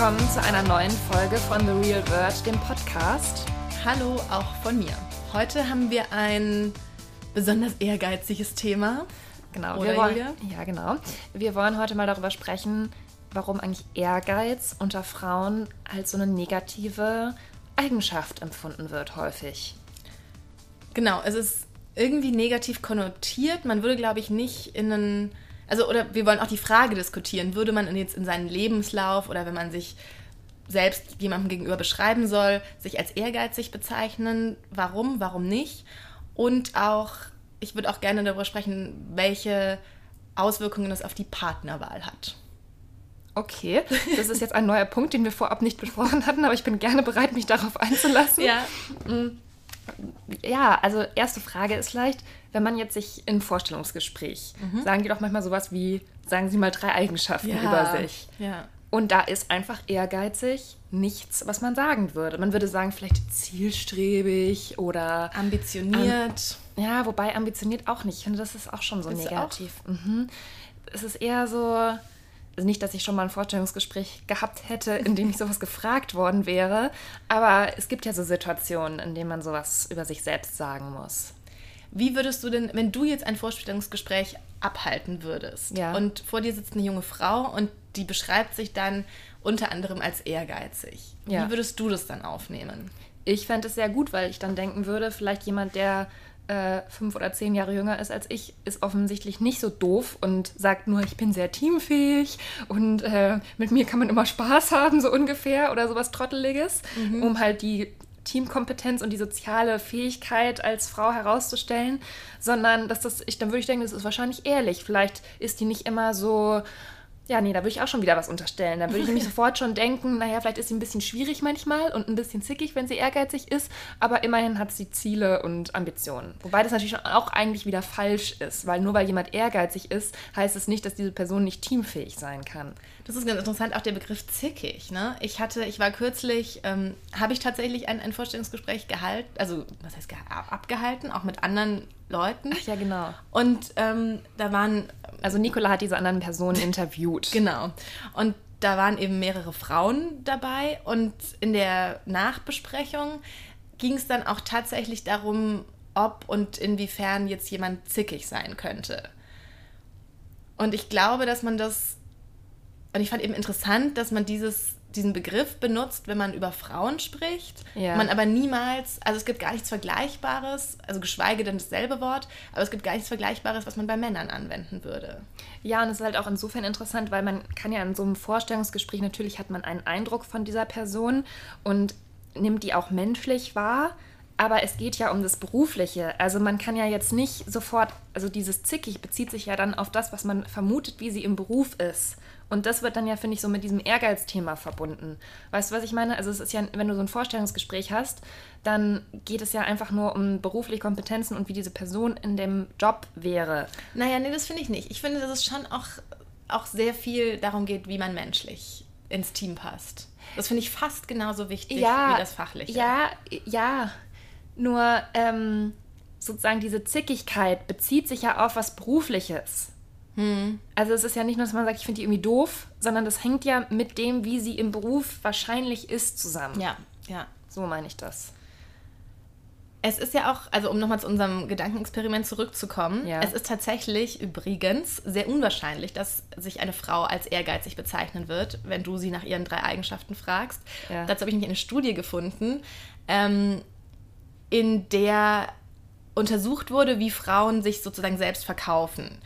Willkommen zu einer neuen Folge von The Real Word, dem Podcast. Hallo auch von mir. Heute haben wir ein besonders ehrgeiziges Thema. Genau, Oder, wir wollen, ja, genau. Wir wollen heute mal darüber sprechen, warum eigentlich Ehrgeiz unter Frauen als so eine negative Eigenschaft empfunden wird, häufig. Genau, es ist irgendwie negativ konnotiert. Man würde, glaube ich, nicht in einen. Also, oder wir wollen auch die Frage diskutieren. Würde man jetzt in seinen Lebenslauf oder wenn man sich selbst jemandem gegenüber beschreiben soll, sich als ehrgeizig bezeichnen? Warum? Warum nicht? Und auch, ich würde auch gerne darüber sprechen, welche Auswirkungen das auf die Partnerwahl hat. Okay, das ist jetzt ein neuer Punkt, den wir vorab nicht besprochen hatten, aber ich bin gerne bereit, mich darauf einzulassen. Ja. Ja, also erste Frage ist vielleicht, wenn man jetzt sich im Vorstellungsgespräch, sagen die doch manchmal sowas wie, sagen Sie mal drei Eigenschaften über sich. Ja. Und da ist einfach ehrgeizig nichts, was man sagen würde. Man würde sagen, vielleicht zielstrebig oder Ambitioniert. ja, wobei ambitioniert auch nicht. Ich finde, das ist auch schon so Ist negativ. Mhm. Es ist eher so, also nicht, dass ich schon mal ein Vorstellungsgespräch gehabt hätte, in dem ich sowas gefragt worden wäre, aber es gibt ja so Situationen, in denen man sowas über sich selbst sagen muss. Wie würdest du denn, wenn du jetzt ein Vorstellungsgespräch abhalten würdest Ja. und vor dir sitzt eine junge Frau und die beschreibt sich dann unter anderem als ehrgeizig, Ja. wie würdest du das dann aufnehmen? Ich fände es sehr gut, weil ich dann denken würde, vielleicht jemand, der äh, fünf oder zehn Jahre jünger ist als ich, ist offensichtlich nicht so doof und sagt nur, ich bin sehr teamfähig und äh, mit mir kann man immer Spaß haben, so ungefähr, oder sowas Trotteliges, um halt die Teamkompetenz und die soziale Fähigkeit als Frau herauszustellen, sondern dass das, ich, dann würde ich denken, das ist wahrscheinlich ehrlich. Vielleicht ist die nicht immer so, ja, nee, da würde ich auch schon wieder was unterstellen. Da würde ich nämlich sofort schon denken, naja, vielleicht ist sie ein bisschen schwierig manchmal und ein bisschen zickig, wenn sie ehrgeizig ist, aber immerhin hat sie Ziele und Ambitionen. Wobei das natürlich auch eigentlich wieder falsch ist, weil nur weil jemand ehrgeizig ist, heißt es nicht, dass diese Person nicht teamfähig sein kann. Das ist ganz interessant, auch der Begriff zickig. Ne? Ich hatte, ich war kürzlich, ähm, habe ich tatsächlich ein, ein Vorstellungsgespräch gehalten, also was heißt geha- abgehalten, auch mit anderen Leuten. ja, genau. Und ähm, da waren Also Nicola hat diese anderen Personen interviewt. Genau. Und da waren eben mehrere Frauen dabei und in der Nachbesprechung ging es dann auch tatsächlich darum, ob und inwiefern jetzt jemand zickig sein könnte. Und ich glaube, dass man das, und ich fand eben interessant, dass man dieses, diesen Begriff benutzt, wenn man über Frauen spricht, Ja. man aber niemals, also es gibt gar nichts Vergleichbares, also geschweige denn dasselbe Wort, aber es gibt gar nichts Vergleichbares, was man bei Männern anwenden würde. Ja, und es ist halt auch insofern interessant, weil man kann ja in so einem Vorstellungsgespräch, natürlich hat man einen Eindruck von dieser Person und nimmt die auch menschlich wahr, aber es geht ja um das Berufliche. Also man kann ja jetzt nicht sofort, also dieses zickig bezieht sich ja dann auf das, was man vermutet, wie sie im Beruf ist. Und das wird dann ja, finde ich, so mit diesem Ehrgeizthema verbunden. Weißt du, was ich meine? Also es ist ja, wenn du so ein Vorstellungsgespräch hast, dann geht es ja einfach nur um berufliche Kompetenzen und wie diese Person in dem Job wäre. Naja, nee, das finde ich nicht. Ich finde, dass es schon auch, auch sehr viel darum geht, wie man menschlich ins Team passt. Das finde ich fast genauso wichtig wie das Fachliche. Ja, ja. Nur ähm, sozusagen diese Zickigkeit bezieht sich ja auf was Berufliches. Hm. Also es ist ja nicht nur, dass man sagt, ich finde die irgendwie doof, sondern das hängt ja mit dem, wie sie im Beruf wahrscheinlich ist, zusammen. ja, ja. So meine ich das. Es ist ja auch, also um nochmal zu unserem Gedankenexperiment zurückzukommen, Ja. es ist tatsächlich übrigens sehr unwahrscheinlich, dass sich eine Frau als ehrgeizig bezeichnen wird, wenn du sie nach ihren drei Eigenschaften fragst. Ja. Dazu habe ich nämlich eine Studie gefunden, ähm, in der untersucht wurde, wie Frauen sich sozusagen selbst verkaufen.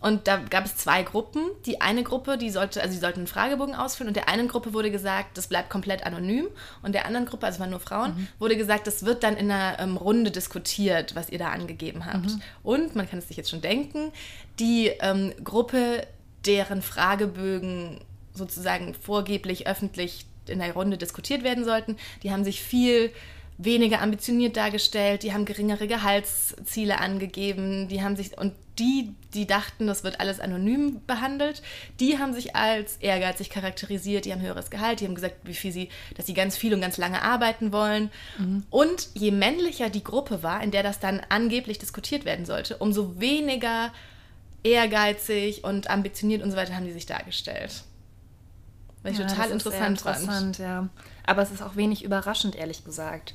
Und da gab es zwei Gruppen. Die eine Gruppe, die sollte, also die sollten einen Fragebogen ausfüllen und der einen Gruppe wurde gesagt, das bleibt komplett anonym. Und der anderen Gruppe, also es waren nur Frauen, wurde gesagt, das wird dann in einer ähm, Runde diskutiert, was ihr da angegeben habt. Und man kann es sich jetzt schon denken, die ähm, Gruppe, deren Fragebögen sozusagen vorgeblich öffentlich in der Runde diskutiert werden sollten, die haben sich viel weniger ambitioniert dargestellt, die haben geringere Gehaltsziele angegeben, die haben sich und die, die dachten, das wird alles anonym behandelt, die haben sich als ehrgeizig charakterisiert, die haben höheres Gehalt, die haben gesagt, wie viel sie, dass sie ganz viel und ganz lange arbeiten wollen. Und je männlicher die Gruppe war, in der das dann angeblich diskutiert werden sollte, umso weniger ehrgeizig und ambitioniert und so weiter haben die sich dargestellt. Was ich ja, total interessant, interessant fand. ja. Aber es ist auch wenig überraschend, ehrlich gesagt.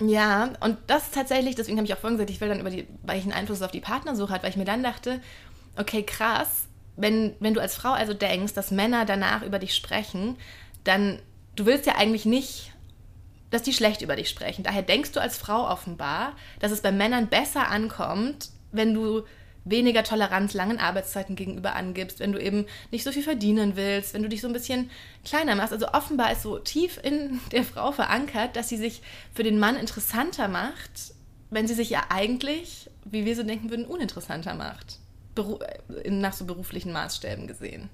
Ja, und das tatsächlich, deswegen habe ich auch vorhin gesagt, ich will dann über die, welchen Einfluss es auf die Partnersuche hat, weil ich mir dann dachte, okay, krass, wenn, wenn du als Frau also denkst, dass Männer danach über dich sprechen, dann, du willst ja eigentlich nicht, dass die schlecht über dich sprechen. Daher denkst du als Frau offenbar, dass es bei Männern besser ankommt, wenn du weniger Toleranz langen Arbeitszeiten gegenüber angibst, wenn du eben nicht so viel verdienen willst, wenn du dich so ein bisschen kleiner machst. Also offenbar ist so tief in der Frau verankert, dass sie sich für den Mann interessanter macht, wenn sie sich ja eigentlich, wie wir so denken würden, uninteressanter macht. Beru nach so beruflichen Maßstäben gesehen.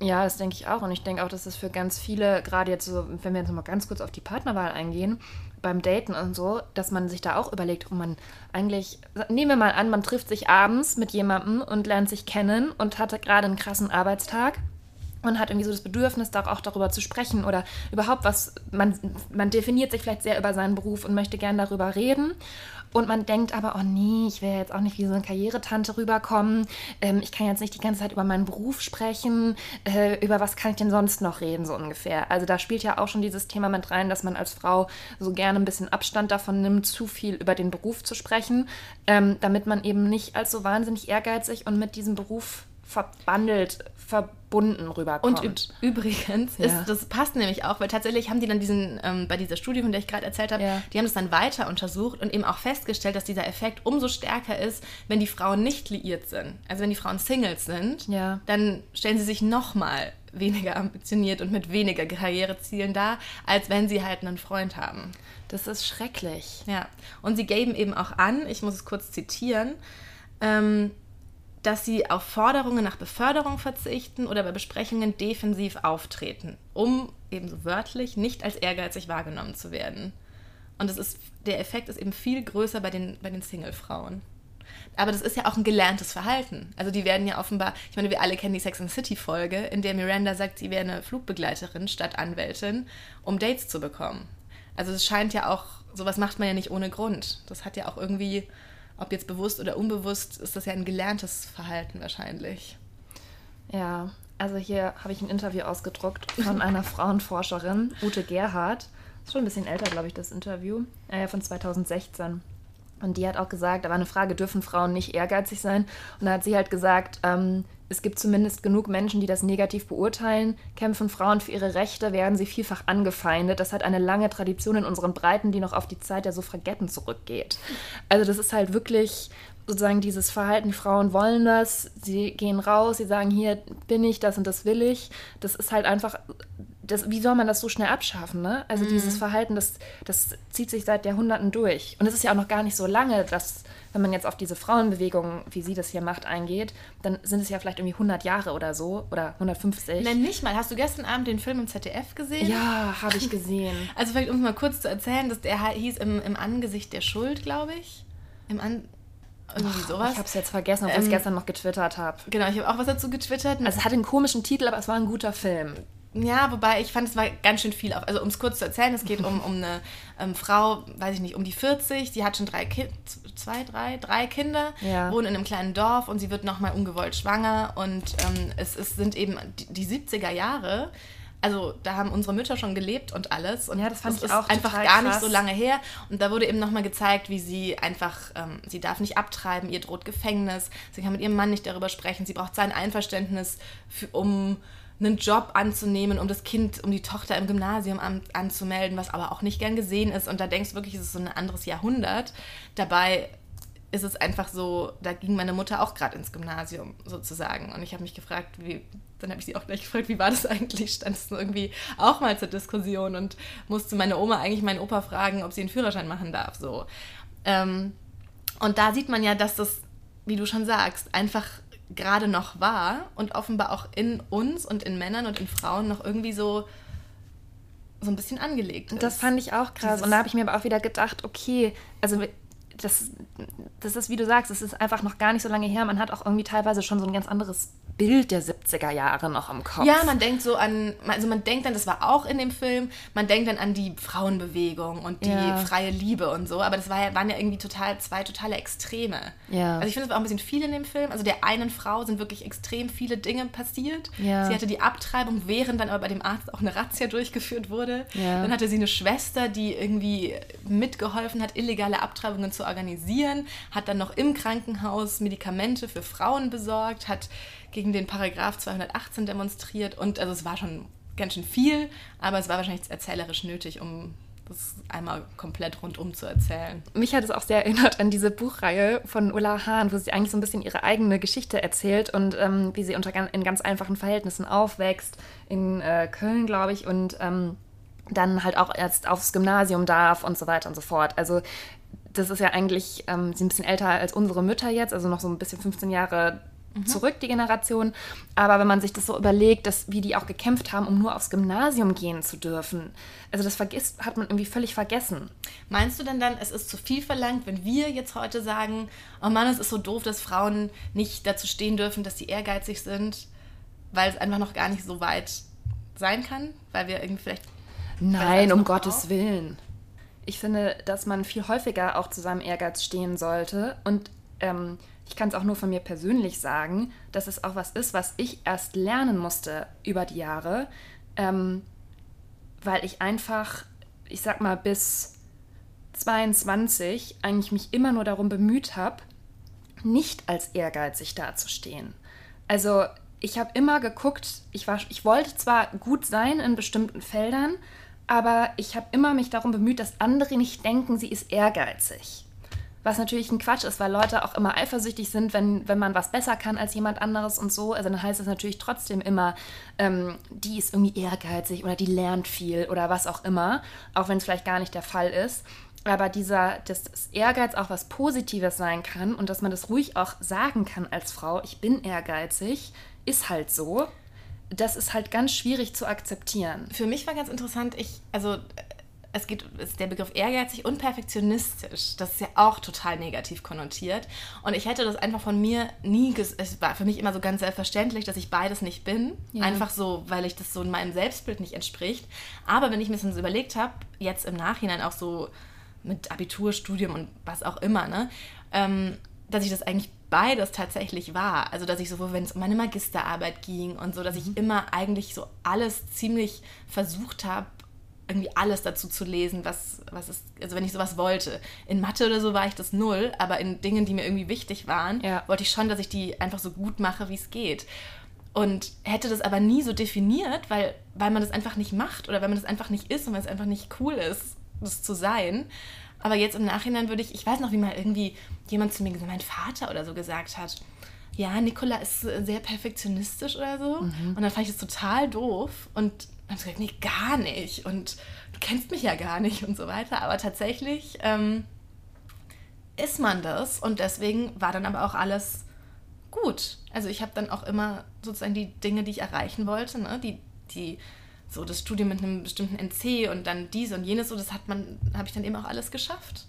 Ja, das denke ich auch. Und ich denke auch, dass das für ganz viele, gerade jetzt so, wenn wir jetzt mal ganz kurz auf die Partnerwahl eingehen, beim Daten und so, dass man sich da auch überlegt, oh man eigentlich, nehmen wir mal an, man trifft sich abends mit jemandem und lernt sich kennen und hatte gerade einen krassen Arbeitstag und hat irgendwie so das Bedürfnis, da auch darüber zu sprechen oder überhaupt was, man, man definiert sich vielleicht sehr über seinen Beruf und möchte gern darüber reden. Und man denkt aber, oh nee, ich will jetzt auch nicht wie so eine Karrieretante rüberkommen. Ähm, ich kann jetzt nicht die ganze Zeit über meinen Beruf sprechen. Äh, über was kann ich denn sonst noch reden, so ungefähr? Also da spielt ja auch schon dieses Thema mit rein, dass man als Frau so gerne ein bisschen Abstand davon nimmt, zu viel über den Beruf zu sprechen, ähm, damit man eben nicht als so wahnsinnig ehrgeizig und mit diesem Beruf verbandelt, verbunden rüberkommt. Und übrigens, ja. ist, das passt nämlich auch, weil tatsächlich haben die dann diesen, ähm, bei dieser Studie, von der ich gerade erzählt habe, ja. die haben das dann weiter untersucht und eben auch festgestellt, dass dieser Effekt umso stärker ist, wenn die Frauen nicht liiert sind. Also wenn die Frauen Singles sind, ja. dann stellen sie sich nochmal weniger ambitioniert und mit weniger Karrierezielen dar, als wenn sie halt einen Freund haben. Das ist schrecklich. Ja, und sie geben eben auch an, ich muss es kurz zitieren, ähm, dass sie auf Forderungen nach Beförderung verzichten oder bei Besprechungen defensiv auftreten, um ebenso wörtlich nicht als ehrgeizig wahrgenommen zu werden. Und es ist, der Effekt ist eben viel größer bei den, bei den Single-Frauen. Aber das ist ja auch ein gelerntes Verhalten. Also die werden ja offenbar, ich meine, wir alle kennen die Sex and City-Folge, in der Miranda sagt, sie wäre eine Flugbegleiterin statt Anwältin, um Dates zu bekommen. Also es scheint ja auch, sowas macht man ja nicht ohne Grund. Das hat ja auch irgendwie ob jetzt bewusst oder unbewusst, ist das ja ein gelerntes Verhalten wahrscheinlich. Ja, also hier habe ich ein Interview ausgedruckt von einer Frauenforscherin, Ute Gerhardt. Ist schon ein bisschen älter, glaube ich, das Interview. Äh, von 2016. Und die hat auch gesagt, da war eine Frage, dürfen Frauen nicht ehrgeizig sein? Und da hat sie halt gesagt, ähm, es gibt zumindest genug Menschen, die das negativ beurteilen. Kämpfen Frauen für ihre Rechte, werden sie vielfach angefeindet. Das hat eine lange Tradition in unseren Breiten, die noch auf die Zeit der Suffragetten zurückgeht. Also das ist halt wirklich sozusagen dieses Verhalten, Frauen wollen das, sie gehen raus, sie sagen, hier bin ich, das und das will ich. Das ist halt einfach, das, wie soll man das so schnell abschaffen? Ne? Also mhm. dieses Verhalten, das, das zieht sich seit Jahrhunderten durch. Und es ist ja auch noch gar nicht so lange, dass, wenn man jetzt auf diese Frauenbewegung, wie sie das hier macht, eingeht, dann sind es ja vielleicht irgendwie 100 Jahre oder so oder 150. Nein, nicht mal. Hast du gestern Abend den Film im ZDF gesehen? Ja, habe ich gesehen. Also vielleicht, um es mal kurz zu erzählen, dass der hieß im, im Angesicht der Schuld, glaube ich. Im An irgendwie sowas. Ich habe es jetzt vergessen, obwohl ähm, ich es gestern noch getwittert habe. Genau, ich habe auch was dazu getwittert. Also es hat einen komischen Titel, aber es war ein guter Film. Ja, wobei ich fand, es war ganz schön viel. Auf, also um es kurz zu erzählen, es geht um, um eine ähm, Frau, weiß ich nicht, um die 40, die hat schon drei Kinder, zwei, drei, drei Kinder, ja. wohnt in einem kleinen Dorf und sie wird nochmal ungewollt schwanger und ähm, es, es sind eben die, die 70er Jahre also da haben unsere Mütter schon gelebt und alles. Und ja, das fand das ich auch einfach gar krass. nicht so lange her. Und da wurde eben nochmal gezeigt, wie sie einfach, ähm, sie darf nicht abtreiben, ihr droht Gefängnis, sie kann mit ihrem Mann nicht darüber sprechen, sie braucht sein Einverständnis, für, um einen Job anzunehmen, um das Kind, um die Tochter im Gymnasium an, anzumelden, was aber auch nicht gern gesehen ist. Und da denkst du wirklich, es ist so ein anderes Jahrhundert. Dabei ist es einfach so, da ging meine Mutter auch gerade ins Gymnasium sozusagen. Und ich habe mich gefragt, wie, dann habe ich sie auch gleich gefragt, wie war das eigentlich? Stand es irgendwie auch mal zur Diskussion und musste meine Oma eigentlich meinen Opa fragen, ob sie einen Führerschein machen darf. So. Ähm, und da sieht man ja, dass das, wie du schon sagst, einfach gerade noch war und offenbar auch in uns und in Männern und in Frauen noch irgendwie so so ein bisschen angelegt ist. Das fand ich auch krass. Dieses und da habe ich mir aber auch wieder gedacht, okay, also das, das ist, wie du sagst, es ist einfach noch gar nicht so lange her. Man hat auch irgendwie teilweise schon so ein ganz anderes Bild der 70er Jahre noch im Kopf. Ja, man denkt so an, also man denkt dann, das war auch in dem Film, man denkt dann an die Frauenbewegung und die ja. freie Liebe und so, aber das war ja, waren ja irgendwie total zwei totale Extreme. Ja. Also ich finde, es war auch ein bisschen viel in dem Film. Also der einen Frau sind wirklich extrem viele Dinge passiert. Ja. Sie hatte die Abtreibung, während dann aber bei dem Arzt auch eine Razzia durchgeführt wurde. Ja. Dann hatte sie eine Schwester, die irgendwie mitgeholfen hat, illegale Abtreibungen zu organisieren, hat dann noch im Krankenhaus Medikamente für Frauen besorgt, hat gegen den Paragraph 218 demonstriert und also es war schon ganz schön viel, aber es war wahrscheinlich erzählerisch nötig, um das einmal komplett rundum zu erzählen. Mich hat es auch sehr erinnert an diese Buchreihe von Ulla Hahn, wo sie eigentlich so ein bisschen ihre eigene Geschichte erzählt und ähm, wie sie unter, in ganz einfachen Verhältnissen aufwächst, in äh, Köln, glaube ich, und ähm, dann halt auch erst aufs Gymnasium darf und so weiter und so fort. Also das ist ja eigentlich, ähm, sie ist ein bisschen älter als unsere Mütter jetzt, also noch so ein bisschen 15 Jahre mhm. zurück, die Generation. Aber wenn man sich das so überlegt, dass, wie die auch gekämpft haben, um nur aufs Gymnasium gehen zu dürfen, also das vergisst, hat man irgendwie völlig vergessen. Meinst du denn dann, es ist zu viel verlangt, wenn wir jetzt heute sagen, oh Mann, es ist so doof, dass Frauen nicht dazu stehen dürfen, dass sie ehrgeizig sind, weil es einfach noch gar nicht so weit sein kann, weil wir irgendwie vielleicht... Nein, um Gottes Willen. Ich finde, dass man viel häufiger auch zu seinem Ehrgeiz stehen sollte und ähm, ich kann es auch nur von mir persönlich sagen, dass es auch was ist, was ich erst lernen musste über die Jahre, ähm, weil ich einfach, ich sag mal, bis 22 eigentlich mich immer nur darum bemüht habe, nicht als ehrgeizig dazustehen. Also ich habe immer geguckt, ich, war, ich wollte zwar gut sein in bestimmten Feldern, aber ich habe immer mich darum bemüht, dass andere nicht denken, sie ist ehrgeizig. Was natürlich ein Quatsch ist, weil Leute auch immer eifersüchtig sind, wenn, wenn man was besser kann als jemand anderes und so. Also dann heißt es natürlich trotzdem immer, ähm, die ist irgendwie ehrgeizig oder die lernt viel oder was auch immer, auch wenn es vielleicht gar nicht der Fall ist. Aber dieser, dass das Ehrgeiz auch was Positives sein kann und dass man das ruhig auch sagen kann als Frau, ich bin ehrgeizig, ist halt so. Das ist halt ganz schwierig zu akzeptieren. Für mich war ganz interessant, ich, also es geht, ist der Begriff ehrgeizig und perfektionistisch. Das ist ja auch total negativ konnotiert. Und ich hätte das einfach von mir nie, es war für mich immer so ganz selbstverständlich, dass ich beides nicht bin. Ja. Einfach so, weil ich das so in meinem Selbstbild nicht entspricht. Aber wenn ich mir das so überlegt habe, jetzt im Nachhinein auch so mit Abitur, Studium und was auch immer, ne, ähm, dass ich das eigentlich beides tatsächlich war. Also, dass ich sowohl, wenn es um meine Magisterarbeit ging und so, dass ich mhm. immer eigentlich so alles ziemlich versucht habe, irgendwie alles dazu zu lesen, was, was ist, also wenn ich sowas wollte. In Mathe oder so war ich das null, aber in Dingen, die mir irgendwie wichtig waren, ja. wollte ich schon, dass ich die einfach so gut mache, wie es geht. Und hätte das aber nie so definiert, weil, weil man das einfach nicht macht oder weil man das einfach nicht ist und weil es einfach nicht cool ist, das zu sein. Aber jetzt im Nachhinein würde ich, ich weiß noch, wie mal irgendwie jemand zu mir, mein Vater oder so gesagt hat, ja, Nicola ist sehr perfektionistisch oder so. Mhm. Und dann fand ich das total doof. Und dann gesagt, nee, gar nicht. Und du kennst mich ja gar nicht und so weiter. Aber tatsächlich ähm, ist man das. Und deswegen war dann aber auch alles gut. Also ich habe dann auch immer sozusagen die Dinge, die ich erreichen wollte, ne? die, die so das Studium mit einem bestimmten NC und dann dies und jenes, so das hat man, habe ich dann eben auch alles geschafft.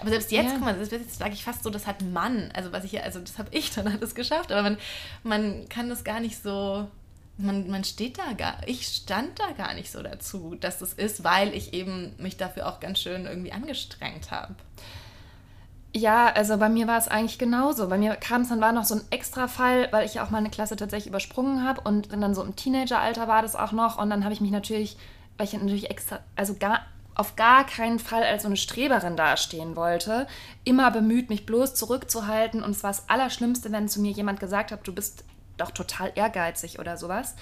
Aber selbst jetzt, ja. guck mal, jetzt sage ich fast so, das hat Mann, also was ich also das habe ich dann alles geschafft, aber man, man kann das gar nicht so man, man steht da gar, ich stand da gar nicht so dazu, dass das ist, weil ich eben mich dafür auch ganz schön irgendwie angestrengt habe. Ja, also bei mir war es eigentlich genauso. Bei mir kam es dann war noch so ein extra Fall, weil ich ja auch meine Klasse tatsächlich übersprungen habe und dann so im Teenageralter war das auch noch und dann habe ich mich natürlich, weil ich natürlich extra, also gar auf gar keinen Fall als so eine Streberin dastehen wollte, immer bemüht, mich bloß zurückzuhalten und es war das Allerschlimmste, wenn zu mir jemand gesagt hat, du bist doch total ehrgeizig oder sowas.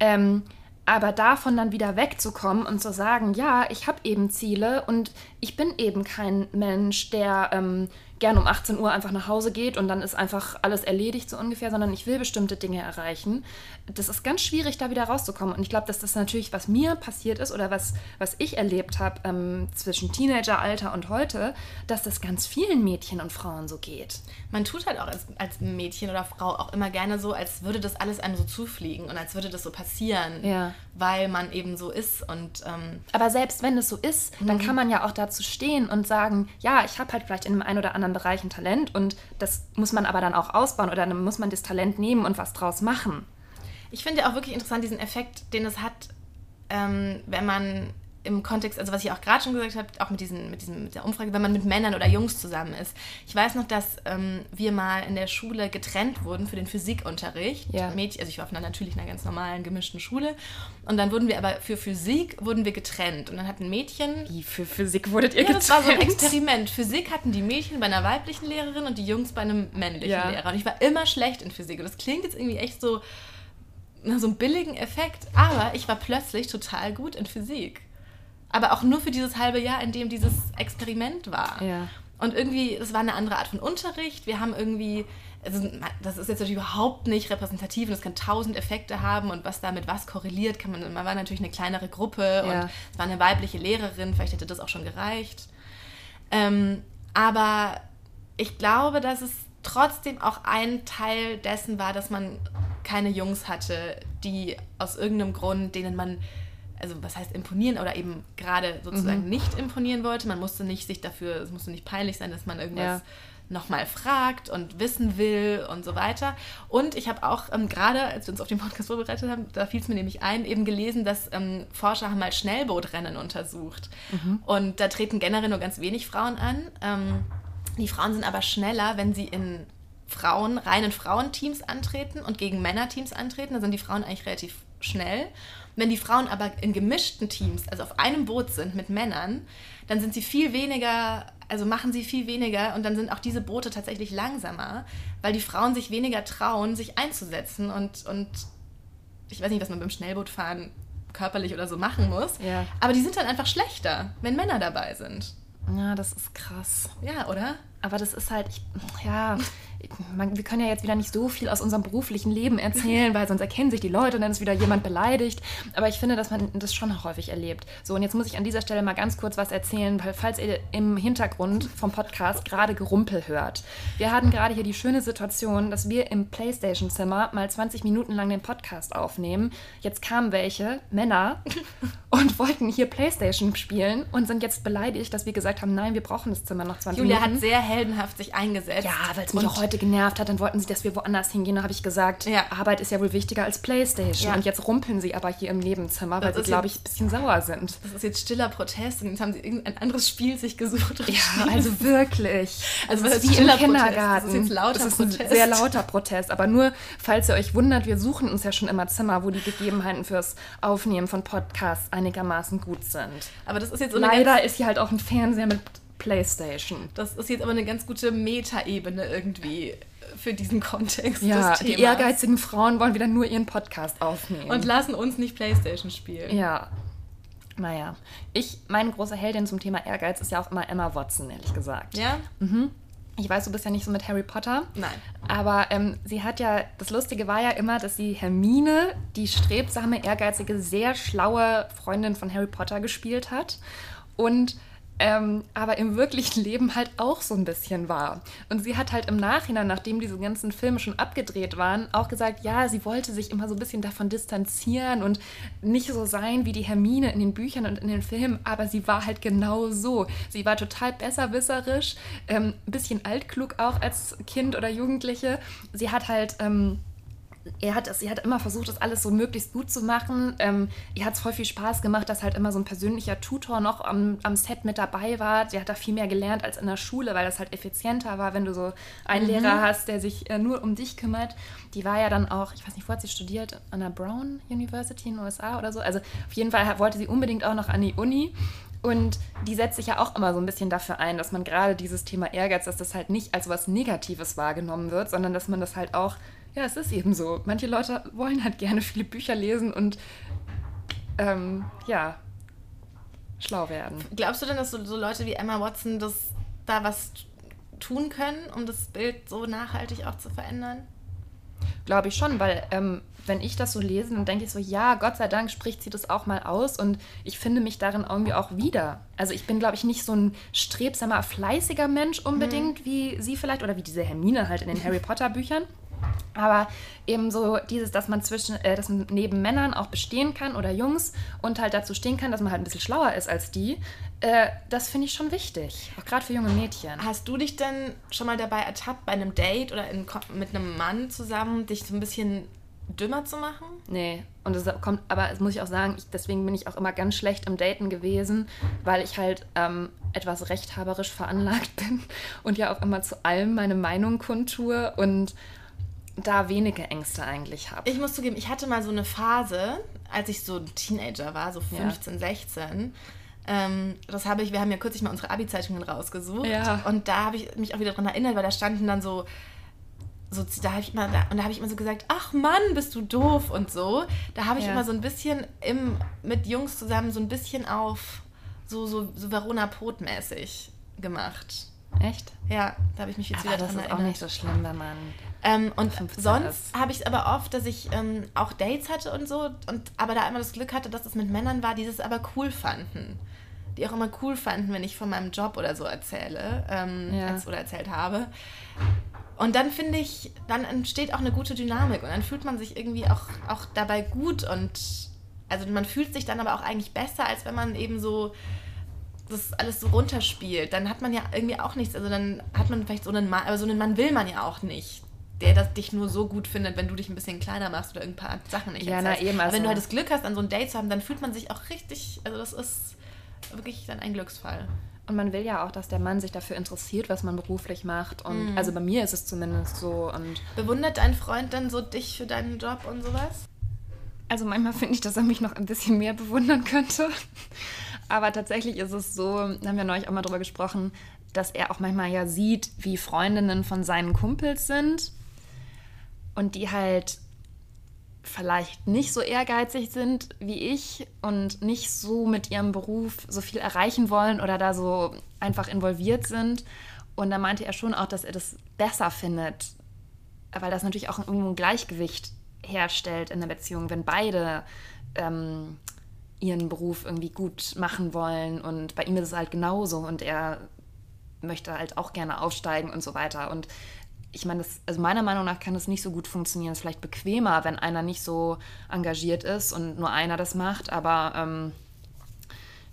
Ähm, aber davon dann wieder wegzukommen und zu sagen, ja, ich habe eben Ziele und ich bin eben kein Mensch, der ähm, gern um 18 Uhr einfach nach Hause geht und dann ist einfach alles erledigt so ungefähr, sondern ich will bestimmte Dinge erreichen. Das ist ganz schwierig, da wieder rauszukommen. Und ich glaube, dass das natürlich, was mir passiert ist oder was, was ich erlebt habe ähm, zwischen Teenageralter und heute, dass das ganz vielen Mädchen und Frauen so geht. Man tut halt auch als, als Mädchen oder Frau auch immer gerne so, als würde das alles einem so zufliegen und als würde das so passieren, Ja. weil man eben so ist. Und ähm, Aber selbst wenn es so ist, dann Mhm. kann man ja auch dazu stehen und sagen, ja, ich habe halt vielleicht in dem einen oder anderen Bereich ein Talent und das muss man aber dann auch ausbauen oder dann muss man das Talent nehmen und was draus machen. Ich finde auch wirklich interessant diesen Effekt, den es hat, ähm, wenn man im Kontext, also was ich auch gerade schon gesagt habe, auch mit, diesen, mit, diesem, mit der Umfrage, wenn man mit Männern oder Jungs zusammen ist. Ich weiß noch, dass ähm, wir mal in der Schule getrennt wurden für den Physikunterricht. Ja. Mädchen, also ich war auf einer natürlich einer ganz normalen gemischten Schule. Und dann wurden wir aber für Physik wurden wir getrennt. Und dann hatten Mädchen Wie für Physik wurdet ihr ja, das war so ein getrennt? Experiment. Physik hatten die Mädchen bei einer weiblichen Lehrerin und die Jungs bei einem männlichen Ja. Lehrer. Und ich war immer schlecht in Physik. Und das klingt jetzt irgendwie echt so so einem billigen Effekt. Aber ich war plötzlich total gut in Physik. Aber auch nur für dieses halbe Jahr, in dem dieses Experiment war. Ja. Und irgendwie, es war eine andere Art von Unterricht. Wir haben irgendwie, also das ist jetzt natürlich überhaupt nicht repräsentativ und es kann tausend Effekte haben und was damit was korreliert, kann man, man war natürlich eine kleinere Gruppe Ja. und es war eine weibliche Lehrerin, vielleicht hätte das auch schon gereicht. Ähm, aber ich glaube, dass es trotzdem auch ein Teil dessen war, dass man keine Jungs hatte, die aus irgendeinem Grund, denen man, also was heißt imponieren oder eben gerade sozusagen nicht imponieren wollte. Man musste nicht sich dafür, es musste nicht peinlich sein, dass man irgendwas Ja. nochmal fragt und wissen will und so weiter. Und ich habe auch ähm, gerade, als wir uns auf den Podcast vorbereitet haben, da fiel es mir nämlich ein, eben gelesen, dass ähm, Forscher haben mal Schnellbootrennen untersucht. Und da treten generell nur ganz wenig Frauen an. Ähm, die Frauen sind aber schneller, wenn sie in Frauen, reinen Frauenteams antreten und gegen Männerteams antreten. Da sind die Frauen eigentlich relativ schnell. Wenn die Frauen aber in gemischten Teams, also auf einem Boot sind mit Männern, dann sind sie viel weniger, also machen sie viel weniger und dann sind auch diese Boote tatsächlich langsamer, weil die Frauen sich weniger trauen, sich einzusetzen und, und ich weiß nicht, was man beim Schnellbootfahren körperlich oder so machen muss, Ja. aber die sind dann einfach schlechter, wenn Männer dabei sind. Ja, das ist krass. Ja, oder? Aber das ist halt, ich, ja, man, wir können ja jetzt wieder nicht so viel aus unserem beruflichen Leben erzählen, weil sonst erkennen sich die Leute und dann ist wieder jemand beleidigt. Aber ich finde, dass man das schon häufig erlebt. So, und jetzt muss ich an dieser Stelle mal ganz kurz was erzählen, weil falls ihr im Hintergrund vom Podcast gerade Gerumpel hört. Wir hatten gerade hier die schöne Situation, dass wir im Playstation-Zimmer mal 20 Minuten lang den Podcast aufnehmen. Jetzt kamen welche, Männer, und wollten hier Playstation spielen und sind jetzt beleidigt, dass wir gesagt haben, nein, wir brauchen das Zimmer noch 20 Julia Minuten. hat sehr heldenhaft sich eingesetzt. Ja, weil es mich auch heute genervt hat. Dann wollten sie, dass wir woanders hingehen. Da habe ich gesagt, Ja. Arbeit ist ja wohl wichtiger als Playstation. Ja. Und jetzt rumpeln sie aber hier im Nebenzimmer, weil Das sie, glaube ich, ein bisschen sauer sind. Das ist jetzt stiller Protest und jetzt haben sie irgendein anderes Spiel sich gesucht. Ja, also wirklich. Also das ist wie im stiller Protest. Kindergarten. Das ist jetzt lauter Das ist ein Protest. sehr lauter Protest. Aber nur, falls ihr euch wundert, wir suchen uns ja schon immer Zimmer, wo die Gegebenheiten fürs Aufnehmen von Podcasts einigermaßen gut sind. aber das ist jetzt so Leider ist hier halt auch ein Fernseher mit Playstation. das ist jetzt aber eine ganz gute Metaebene irgendwie für diesen Kontext Ja, des die ehrgeizigen Frauen wollen wieder nur ihren Podcast aufnehmen. und lassen uns nicht Playstation spielen. Ja. Naja. Ich, meine große Heldin zum Thema Ehrgeiz ist ja auch immer Emma Watson, ehrlich gesagt. Ja? Ich weiß, du bist ja nicht so mit Harry Potter. Nein. Aber ähm, sie hat ja, das Lustige war ja immer, dass sie Hermine, die strebsame, ehrgeizige, sehr schlaue Freundin von Harry Potter gespielt hat. Und ähm, aber im wirklichen Leben halt auch so ein bisschen war. Und sie hat halt im Nachhinein, nachdem diese ganzen Filme schon abgedreht waren, auch gesagt, ja, sie wollte sich immer so ein bisschen davon distanzieren und nicht so sein wie die Hermine in den Büchern und in den Filmen, aber sie war halt genau so. Sie war total besserwisserisch, ähm, ein bisschen altklug auch als Kind oder Jugendliche. Sie hat halt... Ähm, er hat, sie hat immer versucht, das alles so möglichst gut zu machen. Ähm, ihr hat es voll viel Spaß gemacht, dass halt immer so ein persönlicher Tutor noch am, am Set mit dabei war. Sie hat da viel mehr gelernt als in der Schule, weil das halt effizienter war, wenn du so einen Lehrer hast, der sich äh, nur um dich kümmert. Die war ja dann auch, ich weiß nicht, wo hat sie studiert? An der Brown University in den USA oder so. Also auf jeden Fall wollte sie unbedingt auch noch an die Uni. Und die setzt sich ja auch immer so ein bisschen dafür ein, dass man gerade dieses Thema Ehrgeiz, dass das halt nicht als was Negatives wahrgenommen wird, sondern dass man das halt auch, ja, es ist eben so. Manche Leute wollen halt gerne viele Bücher lesen und ähm, ja, schlau werden. Glaubst du denn, dass so, so Leute wie Emma Watson das da was tun können, um das Bild so nachhaltig auch zu verändern? Glaube ich schon, weil ähm, wenn ich das so lese, dann denke ich so, ja, Gott sei Dank spricht sie das auch mal aus und ich finde mich darin irgendwie auch wieder. Also ich bin, glaube ich, nicht so ein strebsamer, fleißiger Mensch unbedingt, mhm. wie sie vielleicht oder wie diese Hermine halt in den Harry Potter Büchern. Aber eben so dieses, dass man zwischen, äh, dass man neben Männern auch bestehen kann oder Jungs und halt dazu stehen kann, dass man halt ein bisschen schlauer ist als die, äh, das finde ich schon wichtig. Auch gerade für junge Mädchen. Hast du dich denn schon mal dabei ertappt, bei einem Date oder in, mit einem Mann zusammen, dich so ein bisschen dümmer zu machen? Nee. Und das kommt, aber das muss ich auch sagen, ich, deswegen bin ich auch immer ganz schlecht im Daten gewesen, weil ich halt ähm, etwas rechthaberisch veranlagt bin und ja auch immer zu allem meine Meinung kundtue und da wenige Ängste eigentlich habe. Ich muss zugeben, ich hatte mal so eine Phase, als ich so ein Teenager war, so 15, ja. 16. Ähm, das habe ich, wir haben ja kürzlich mal unsere Abi-Zeitungen rausgesucht. Ja. Und da habe ich mich auch wieder daran erinnert, weil da standen dann so, so da habe ich immer, und da habe ich immer so gesagt, ach Mann, bist du doof und so. Da habe ich ja. immer so ein bisschen im, mit Jungs zusammen so ein bisschen auf so, so, so Verona Pot-mäßig gemacht. Echt? Ja, da habe ich mich jetzt aber wieder dran erinnert. Das ist auch nicht so schlimm, wenn man. Ähm, und sonst habe ich es aber oft, dass ich ähm, auch Dates hatte und so, und aber da immer das Glück hatte, dass es mit Männern war, die das aber cool fanden. Die auch immer cool fanden, wenn ich von meinem Job oder so erzähle ähm, ja. als, oder erzählt habe. Und dann finde ich, dann entsteht auch eine gute Dynamik und dann fühlt man sich irgendwie auch, auch dabei gut und also man fühlt sich dann aber auch eigentlich besser, als wenn man eben so das alles so runterspielt, dann hat man ja irgendwie auch nichts. Also dann hat man vielleicht so einen Mann, aber so einen Mann will man ja auch nicht, der das dich nur so gut findet, wenn du dich ein bisschen kleiner machst oder ein paar Sachen nicht Ja, na eben. Also aber wenn du halt das Glück hast, an so ein Date zu haben, dann fühlt man sich auch richtig, also das ist wirklich dann ein Glücksfall. Und man will ja auch, dass der Mann sich dafür interessiert, was man beruflich macht. Und mm. also bei mir ist es zumindest so. Und Bewundert dein Freund dann so dich für deinen Job und sowas? Also manchmal finde ich, dass er mich noch ein bisschen mehr bewundern könnte. Aber tatsächlich ist es so, haben wir neulich auch mal drüber gesprochen, dass er auch manchmal ja sieht, wie Freundinnen von seinen Kumpels sind und die halt vielleicht nicht so ehrgeizig sind wie ich und nicht so mit ihrem Beruf so viel erreichen wollen oder da so einfach involviert sind. Und da meinte er schon auch, dass er das besser findet, weil das natürlich auch irgendwo ein Gleichgewicht herstellt in der Beziehung, wenn beide ähm, ihren Beruf irgendwie gut machen wollen. Und bei ihm ist es halt genauso und er möchte halt auch gerne aufsteigen und so weiter. Und ich meine, das, also meiner Meinung nach kann das nicht so gut funktionieren. Es ist vielleicht bequemer, wenn einer nicht so engagiert ist und nur einer das macht, aber ähm,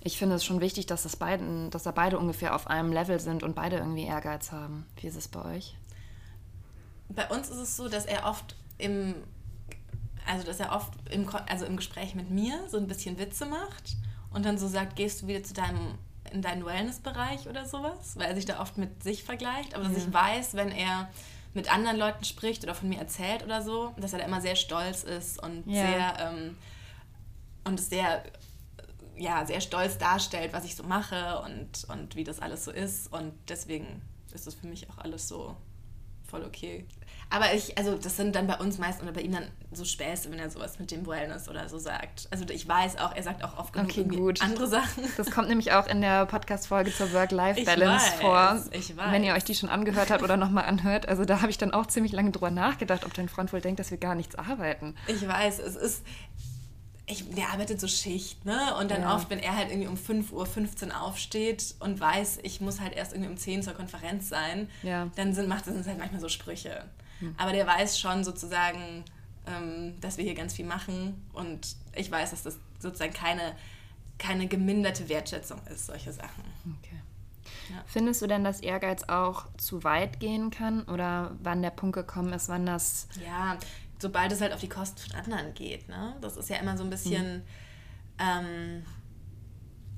ich finde es schon wichtig, dass, das beiden, dass da beide ungefähr auf einem Level sind und beide irgendwie Ehrgeiz haben. Wie ist es bei euch? Bei uns ist es so, dass er oft im also dass er oft im, also im Gespräch mit mir so ein bisschen Witze macht und dann so sagt, gehst du wieder zu deinem in deinen Wellness-Bereich oder sowas, weil er sich da oft mit sich vergleicht, aber dass ich weiß, wenn er mit anderen Leuten spricht oder von mir erzählt oder so, dass er da immer sehr stolz ist und ja. sehr ähm, und sehr ja sehr stolz darstellt, was ich so mache und und wie das alles so ist. Und deswegen ist das für mich auch alles so voll okay. Aber ich, also das sind dann bei uns meist oder bei ihm dann so Späße, wenn er sowas mit dem Wellness oder so sagt. Also ich weiß auch, er sagt auch oft genug okay, gut. andere Sachen. Das kommt nämlich auch in der Podcast-Folge zur Work-Life-Balance vor. Ich weiß. Wenn ihr euch die schon angehört habt oder nochmal anhört. Also da habe ich dann auch ziemlich lange drüber nachgedacht, ob dein Freund wohl denkt, dass wir gar nichts arbeiten. Ich weiß, es ist, ich, der arbeitet so Schicht, ne? Und dann ja. oft, wenn er halt irgendwie um 5.15 Uhr aufsteht und weiß, ich muss halt erst irgendwie um 10 Uhr zur Konferenz sein, ja. dann sind, macht es halt manchmal so Sprüche. Hm. Aber der weiß schon sozusagen, ähm, dass wir hier ganz viel machen und ich weiß, dass das sozusagen keine, keine geminderte Wertschätzung ist, solche Sachen. Okay. Ja. Findest du denn, dass Ehrgeiz auch zu weit gehen kann oder wann der Punkt gekommen ist, wann das... Ja, sobald es halt auf die Kosten von anderen geht. Ne? Das ist ja immer so ein bisschen... Mhm. Ähm,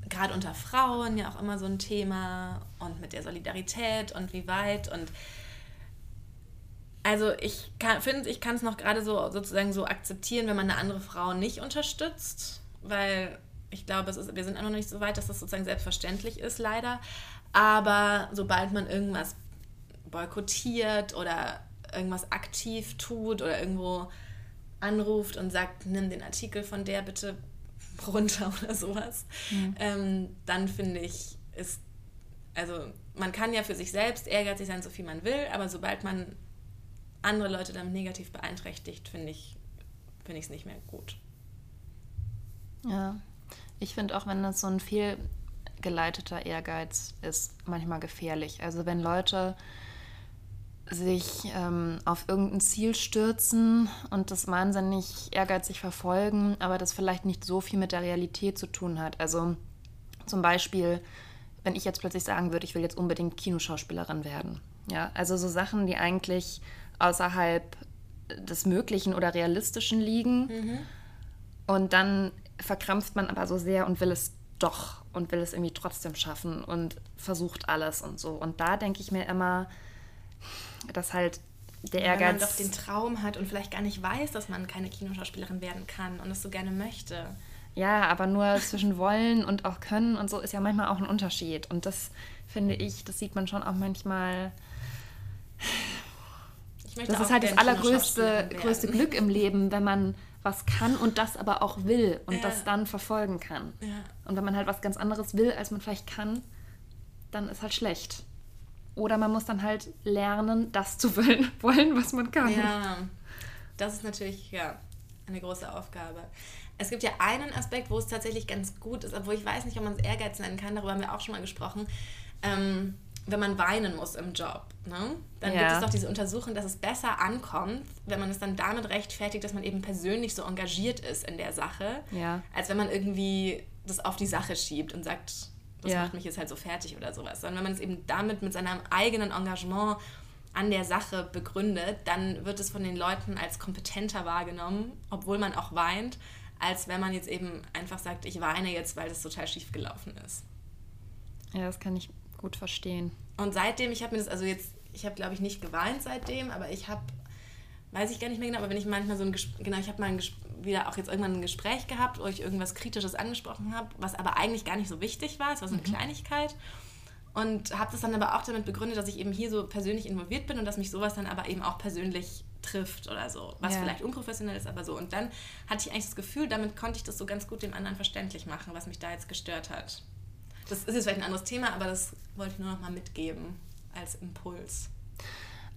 gerade unter Frauen ja auch immer so ein Thema und mit der Solidarität und wie weit und also ich finde, ich kann es noch gerade so sozusagen so akzeptieren, wenn man eine andere Frau nicht unterstützt, weil ich glaube, ist, wir sind auch noch nicht so weit, dass das sozusagen selbstverständlich ist, leider. Aber sobald man irgendwas boykottiert oder irgendwas aktiv tut oder irgendwo anruft und sagt, nimm den Artikel von der bitte runter oder sowas, mhm. ähm, dann finde ich, ist, also man kann ja für sich selbst ehrgeizig sein, so viel man will, aber sobald man andere Leute damit negativ beeinträchtigt, finde ich finde ich es nicht mehr gut. Ja, ich finde auch, wenn das so ein fehlgeleiteter Ehrgeiz ist, manchmal gefährlich. Also wenn Leute sich ähm, auf irgendein Ziel stürzen und das wahnsinnig ehrgeizig verfolgen, aber das vielleicht nicht so viel mit der Realität zu tun hat. Also zum Beispiel, wenn ich jetzt plötzlich sagen würde, ich will jetzt unbedingt Kinoschauspielerin werden. Ja, also so Sachen, die eigentlich außerhalb des Möglichen oder Realistischen liegen. Mhm. Und dann verkrampft man aber so sehr und will es doch und will es irgendwie trotzdem schaffen und versucht alles und so. Und da denke ich mir immer, dass halt der Ehrgeiz. Wenn man doch den Traum hat und vielleicht gar nicht weiß, dass man keine Kinoschauspielerin werden kann und es so gerne möchte. Ja, aber nur zwischen wollen und auch können und so ist ja manchmal auch ein Unterschied. Und das finde ich, das sieht man schon auch manchmal das ist halt das allergrößte größte Glück im Leben, wenn man was kann und das aber auch will und ja. das dann verfolgen kann. Ja. Und wenn man halt was ganz anderes will, als man vielleicht kann, dann ist halt schlecht. Oder man muss dann halt lernen, das zu wollen, was man kann. Ja, das ist natürlich ja, eine große Aufgabe. Es gibt ja einen Aspekt, wo es tatsächlich ganz gut ist, obwohl ich weiß nicht, ob man es Ehrgeiz nennen kann, darüber haben wir auch schon mal gesprochen. Ähm, wenn man weinen muss im Job, ne? dann ja. gibt es doch diese Untersuchung, dass es besser ankommt, wenn man es dann damit rechtfertigt, dass man eben persönlich so engagiert ist in der Sache, ja. als wenn man irgendwie das auf die Sache schiebt und sagt, das ja. macht mich jetzt halt so fertig oder sowas. Sondern wenn man es eben damit mit seinem eigenen Engagement an der Sache begründet, dann wird es von den Leuten als kompetenter wahrgenommen, obwohl man auch weint, als wenn man jetzt eben einfach sagt, ich weine jetzt, weil das total schief gelaufen ist. Ja, das kann ich gut verstehen. Und seitdem, ich habe mir das, also jetzt, ich habe glaube ich nicht geweint seitdem, aber ich habe, weiß ich gar nicht mehr genau, aber wenn ich manchmal so ein Gespräch, genau, ich habe mal ein wieder auch jetzt irgendwann ein Gespräch gehabt, wo ich irgendwas Kritisches angesprochen habe, was aber eigentlich gar nicht so wichtig war, es war so eine mhm. Kleinigkeit. Und habe das dann aber auch damit begründet, dass ich eben hier so persönlich involviert bin und dass mich sowas dann aber eben auch persönlich trifft oder so. Was ja. vielleicht unprofessionell ist, aber so. Und dann hatte ich eigentlich das Gefühl, damit konnte ich das so ganz gut dem anderen verständlich machen, was mich da jetzt gestört hat. Das ist jetzt vielleicht ein anderes Thema, aber das wollte ich nur noch mal mitgeben als Impuls.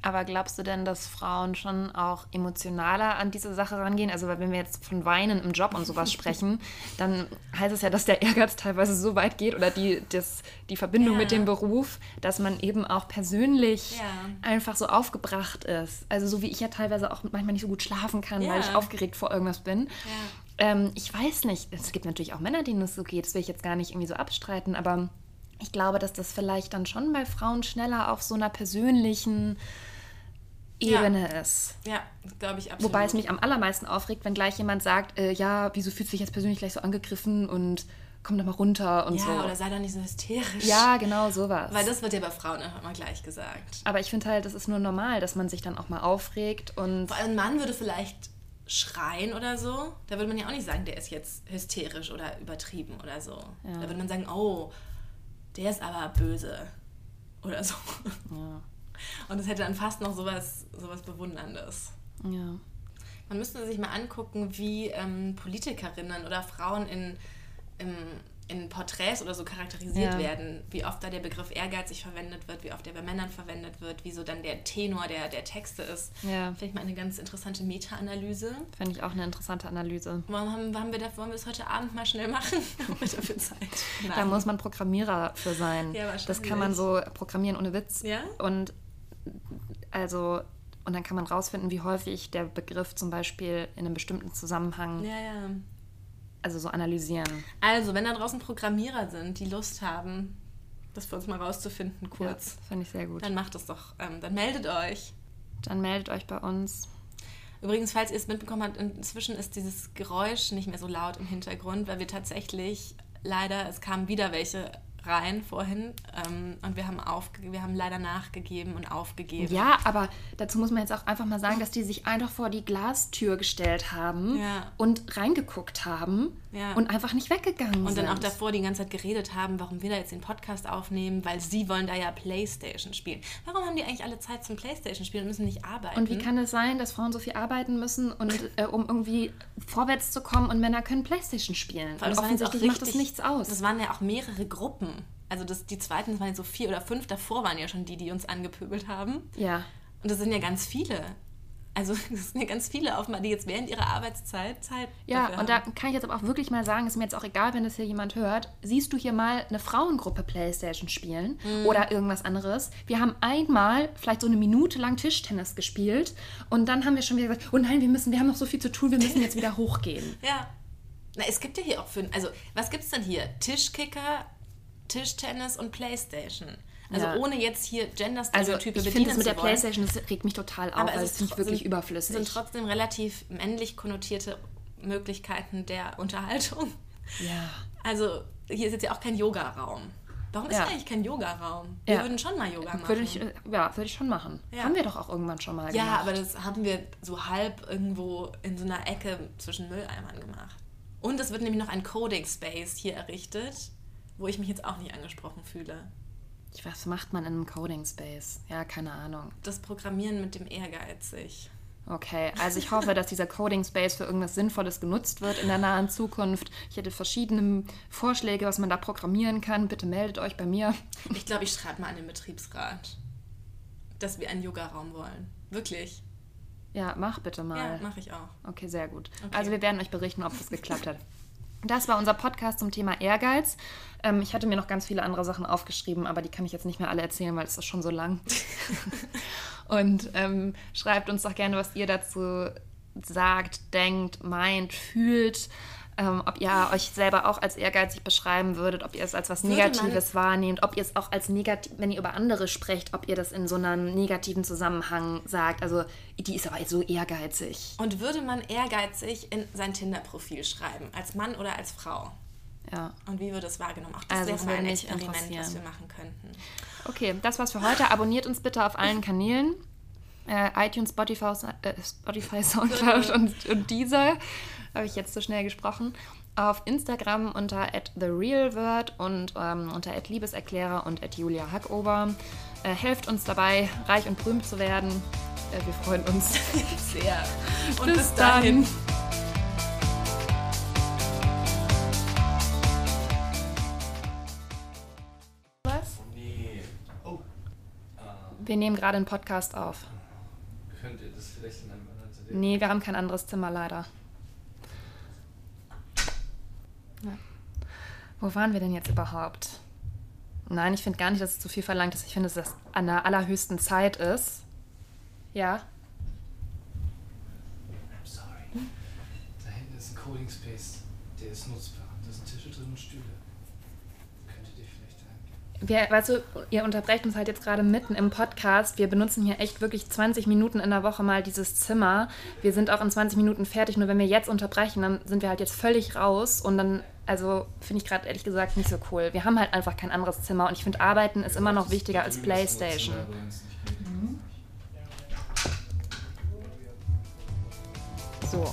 Aber glaubst du denn, dass Frauen schon auch emotionaler an diese Sache rangehen? Also, wenn wir jetzt von Weinen im Job und sowas sprechen, dann heißt es ja, dass der Ehrgeiz teilweise so weit geht oder die, das, die Verbindung ja. mit dem Beruf, dass man eben auch persönlich ja. einfach so aufgebracht ist. Also, so wie ich ja teilweise auch manchmal nicht so gut schlafen kann, ja. weil ich aufgeregt vor irgendwas bin. Ähm, ich weiß nicht, es gibt natürlich auch Männer, denen es so geht, das will ich jetzt gar nicht irgendwie so abstreiten, aber ich glaube, dass das vielleicht dann schon bei Frauen schneller auf so einer persönlichen Ebene ja. ist. Ja, glaube ich absolut. Wobei es mich am allermeisten aufregt, wenn gleich jemand sagt, äh, ja, wieso fühlst du dich jetzt persönlich gleich so angegriffen und komm doch mal runter und ja, so. Ja, oder sei doch nicht so hysterisch. Ja, genau, sowas. Weil das wird ja bei Frauen auch immer gleich gesagt. Aber ich finde halt, das ist nur normal, dass man sich dann auch mal aufregt und... Vor allem ein Mann würde vielleicht schreien oder so, da würde man ja auch nicht sagen, der ist jetzt hysterisch oder übertrieben oder so. Ja. Da würde man sagen, oh, der ist aber böse oder so. Ja. Und es hätte dann fast noch sowas, sowas Bewunderndes. Ja. Man müsste sich mal angucken, wie ähm, Politikerinnen oder Frauen in, im in Porträts oder so charakterisiert ja. werden, wie oft da der Begriff ehrgeizig verwendet wird, wie oft der bei Männern verwendet wird, wie so dann der Tenor der, der Texte ist. Ja. Finde ich mal eine ganz interessante Meta-Analyse. Finde ich auch eine interessante Analyse. Warum haben, haben wir da, wollen wir es heute Abend mal schnell machen? haben wir dafür Zeit? Nein. Da muss man Programmierer für sein. Ja. Das kann man so programmieren ohne Witz. Ja? Und also und dann kann man rausfinden, wie häufig der Begriff zum Beispiel in einem bestimmten Zusammenhang ja, ja also so analysieren. Also, wenn da draußen Programmierer sind, die Lust haben, das für uns mal rauszufinden, kurz. Ja, finde ich sehr gut. Dann macht das doch. Ähm, dann meldet euch. Dann meldet euch bei uns. Übrigens, falls ihr es mitbekommen habt, inzwischen ist dieses Geräusch nicht mehr so laut im Hintergrund, weil wir tatsächlich leider, es kamen wieder welche rein vorhin ähm, und wir haben, aufge wir haben leider nachgegeben und aufgegeben. Ja, aber dazu muss man jetzt auch einfach mal sagen, dass die sich einfach vor die Glastür gestellt haben ja. und reingeguckt haben Ja. und einfach nicht weggegangen Und sind. dann auch davor die ganze Zeit geredet haben, warum wir da jetzt den Podcast aufnehmen, weil sie wollen da ja Playstation spielen. Warum haben die eigentlich alle Zeit zum Playstation spielen und müssen nicht arbeiten? Und wie kann es sein, dass Frauen so viel arbeiten müssen, und, äh, um irgendwie vorwärts zu kommen und Männer können Playstation spielen? Allem, Und offensichtlich macht das richtig- nichts aus. Das waren ja auch mehrere Gruppen. Also das, die zweiten, das waren so vier oder fünf, davor waren ja schon die, die uns angepöbelt haben. ja. Und das sind ja ganz viele. Also das sind ja ganz viele offenbar, die jetzt während ihrer Arbeitszeit Zeit Ja, und da kann ich jetzt aber auch wirklich mal sagen, ist mir jetzt auch egal, wenn das hier jemand hört, siehst du hier mal eine Frauengruppe Playstation spielen Mhm. oder irgendwas anderes. Wir haben einmal vielleicht so eine Minute lang Tischtennis gespielt und dann haben wir schon wieder gesagt, oh nein, wir müssen, wir haben noch so viel zu tun, wir müssen jetzt wieder hochgehen. Ja. Na, es gibt ja hier auch für. Also, was gibt's denn hier? Tischkicker, Tischtennis und Playstation. Also Ja. ohne jetzt hier Also Gender-Stereotype ich finde bedienen das mit der wollen. Playstation, das regt mich total auf, Aber weil es ist finde ich tro- wirklich sind, überflüssig. sind trotzdem relativ männlich konnotierte Möglichkeiten der Unterhaltung. ja. Also hier ist jetzt ja auch kein Yoga-Raum. Warum ist Ja. hier eigentlich kein Yoga-Raum? Wir Ja. würden schon mal Yoga machen. Würde ich, äh, ja, würde ich schon machen. Ja. Haben wir doch auch irgendwann schon mal ja, gemacht. aber das haben wir so halb irgendwo in so einer Ecke zwischen Mülleimern gemacht. Und es wird nämlich noch ein Coding-Space hier errichtet, wo ich mich jetzt auch nicht angesprochen fühle. Ich- Was macht man in einem Coding Space? Ja, keine Ahnung. Das Programmieren mit dem Ehrgeizig. Okay, also ich hoffe, dass dieser Coding Space für irgendwas Sinnvolles genutzt wird in der nahen Zukunft. Ich hätte verschiedene Vorschläge, was man da programmieren kann. Bitte meldet euch bei mir. Ich glaube, ich schreibe mal an den Betriebsrat, dass wir einen Yoga-Raum wollen. Wirklich. Ja, mach bitte Ja, mal. mache ich auch. Okay, sehr gut. Okay. Also wir werden euch berichten, ob das geklappt hat. Das war unser Podcast zum Thema Ehrgeiz. Ähm, ich hatte mir noch ganz viele andere Sachen aufgeschrieben, aber die kann ich jetzt nicht mehr alle erzählen, weil es ist schon so lang. Und ähm, schreibt uns doch gerne, was ihr dazu sagt, denkt, meint, fühlt. Ähm, ob ihr euch selber auch als ehrgeizig beschreiben würdet, ob ihr es als was Negatives wahrnehmt, ob ihr es auch als negativ, wenn ihr über andere sprecht, ob ihr das in so einem negativen Zusammenhang sagt. Also, die ist aber so ehrgeizig. Und würde man ehrgeizig in sein Tinder-Profil schreiben, als Mann oder als Frau? Ja. Und wie wird es wahrgenommen? Auch das Also, wäre mal ein Experiment, was wir machen könnten. Okay, das war's für heute. Abonniert uns bitte auf allen Kanälen. Äh, iTunes, Spotify, äh, Spotify Soundcloud und, und Deezer. Habe ich jetzt so schnell gesprochen. Auf Instagram unter @therealword und ähm, unter @liebeserklärer und @julia Hackober. Äh, helft uns dabei, reich und berühmt zu werden. Äh, wir freuen uns. Sehr. Und Bis bis dahin. dann. Was? Wir nehmen gerade einen Podcast auf. könnt ihr das vielleicht in einem anderen Zimmer? Nee, wir haben kein anderes Zimmer leider. Ja. Wo waren wir denn jetzt überhaupt? Nein, ich finde gar nicht, dass es zu viel verlangt ist. Ich finde, dass das an der allerhöchsten Zeit ist. Ja? I'm sorry. Da hinten ist ein Coding Space. Der ist nutzbar. Da sind Tische drin und Stühle. Könntet ihr vielleicht da Wir, weißt du, ihr unterbrecht uns halt jetzt gerade mitten im Podcast. Wir benutzen hier echt wirklich 20 Minuten in der Woche mal dieses Zimmer. Wir sind auch in 20 Minuten fertig. Nur wenn wir jetzt unterbrechen, dann sind wir halt jetzt völlig raus. Und dann, also finde ich gerade ehrlich gesagt nicht so cool. Wir haben halt einfach kein anderes Zimmer. Und ich finde, Arbeiten ist immer noch wichtiger als Playstation. So.